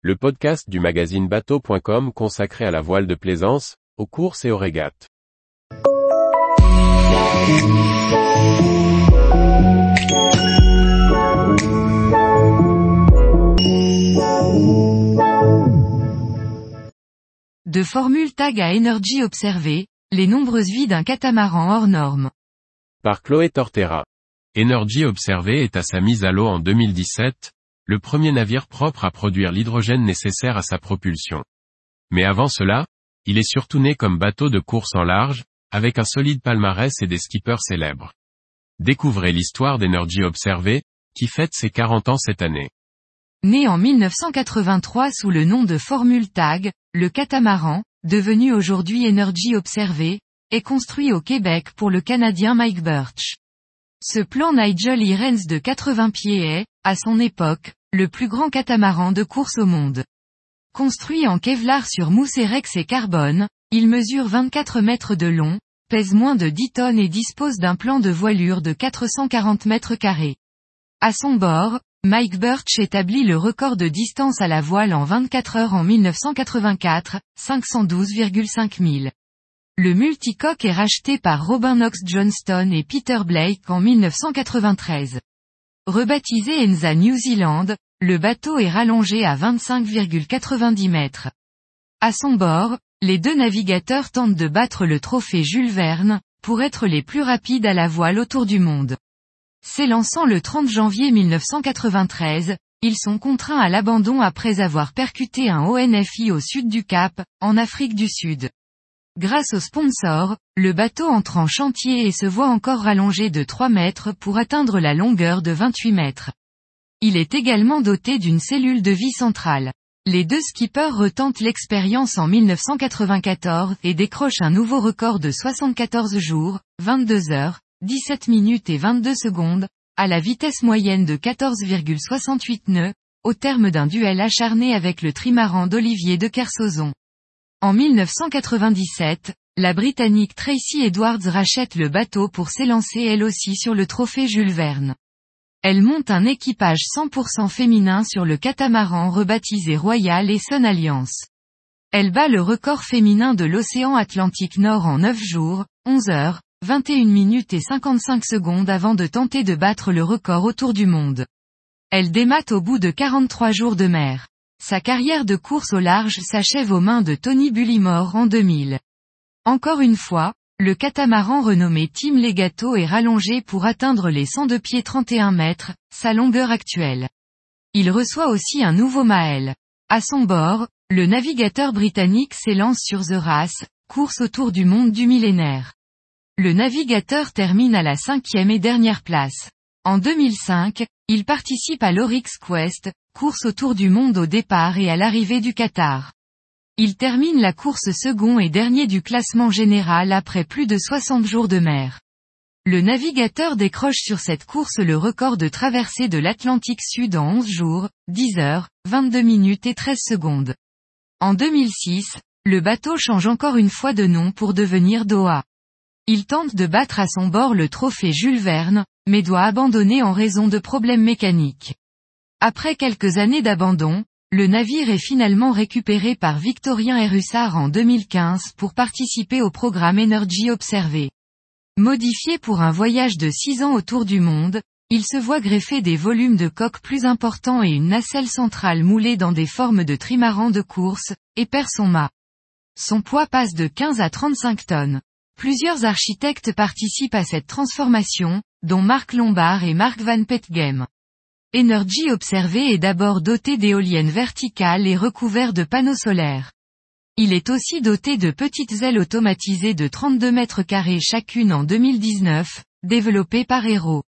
le podcast du magazine bateau.com consacré à la voile de plaisance, aux courses et aux régates. De Formule Tag à Energy observée, les nombreuses vies d'un catamaran hors norme. Par Chloé Tortera. Energy Observé est à sa mise à l'eau en 2017, le premier navire propre à produire l'hydrogène nécessaire à sa propulsion. Mais avant cela, il est surtout né comme bateau de course en large, avec un solide palmarès et des skippers célèbres. Découvrez l'histoire d'Energy Observé, qui fête ses 40 ans cette année. Né en 1983 sous le nom de Formule Tag, le catamaran, devenu aujourd'hui Energy Observé, est construit au Québec pour le Canadien Mike Birch. Ce plan Nigel Irens de 80 pieds est, à son époque, le plus grand catamaran de course au monde. Construit en Kevlar sur mousse Rex et carbone, il mesure 24 mètres de long, pèse moins de 10 tonnes et dispose d'un plan de voilure de 440 mètres carrés. À son bord, Mike Birch établit le record de distance à la voile en 24 heures en 1984, 512,5 milles. Le multicoque est racheté par Robin Knox Johnston et Peter Blake en 1993. Rebaptisé Enza New Zealand, le bateau est rallongé à 25,90 mètres. À son bord, les deux navigateurs tentent de battre le trophée Jules Verne, pour être les plus rapides à la voile autour du monde. S'élançant le 30 janvier 1993, ils sont contraints à l'abandon après avoir percuté un ONFI au sud du Cap, en Afrique du Sud. Grâce au sponsor, le bateau entre en chantier et se voit encore rallongé de 3 mètres pour atteindre la longueur de 28 mètres. Il est également doté d'une cellule de vie centrale. Les deux skippers retentent l'expérience en 1994 et décrochent un nouveau record de 74 jours, 22 heures, 17 minutes et 22 secondes, à la vitesse moyenne de 14,68 nœuds, au terme d'un duel acharné avec le trimaran d'Olivier de Kersauzon. En 1997, la Britannique Tracy Edwards rachète le bateau pour s'élancer elle aussi sur le trophée Jules Verne. Elle monte un équipage 100% féminin sur le catamaran rebaptisé Royal et Sun Alliance. Elle bat le record féminin de l'océan Atlantique Nord en 9 jours, 11 heures, 21 minutes et 55 secondes avant de tenter de battre le record autour du monde. Elle démate au bout de 43 jours de mer. Sa carrière de course au large s'achève aux mains de Tony Bullimore en 2000. Encore une fois, le catamaran renommé Team Legato est rallongé pour atteindre les 102 pieds 31 mètres, sa longueur actuelle. Il reçoit aussi un nouveau Mael. À son bord, le navigateur britannique s'élance sur The Race, course autour du monde du millénaire. Le navigateur termine à la cinquième et dernière place. En 2005, il participe à l'Oryx Quest, course autour du monde au départ et à l'arrivée du Qatar. Il termine la course second et dernier du classement général après plus de 60 jours de mer. Le navigateur décroche sur cette course le record de traversée de l'Atlantique Sud en 11 jours, 10 heures, 22 minutes et 13 secondes. En 2006, le bateau change encore une fois de nom pour devenir Doha. Il tente de battre à son bord le trophée Jules Verne, mais doit abandonner en raison de problèmes mécaniques. Après quelques années d'abandon, le navire est finalement récupéré par Victorien Erussard en 2015 pour participer au programme Energy Observé. Modifié pour un voyage de 6 ans autour du monde, il se voit greffer des volumes de coque plus importants et une nacelle centrale moulée dans des formes de trimaran de course, et perd son mât. Son poids passe de 15 à 35 tonnes. Plusieurs architectes participent à cette transformation, dont Marc Lombard et Marc Van Petgem. Energy Observé est d'abord doté d'éoliennes verticales et recouvert de panneaux solaires. Il est aussi doté de petites ailes automatisées de 32 mètres carrés chacune en 2019, développées par Aero.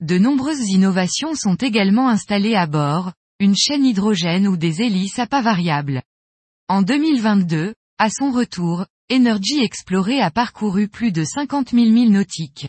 De nombreuses innovations sont également installées à bord, une chaîne hydrogène ou des hélices à pas variables. En 2022, à son retour, Energy Exploré a parcouru plus de 50 000 milles nautiques.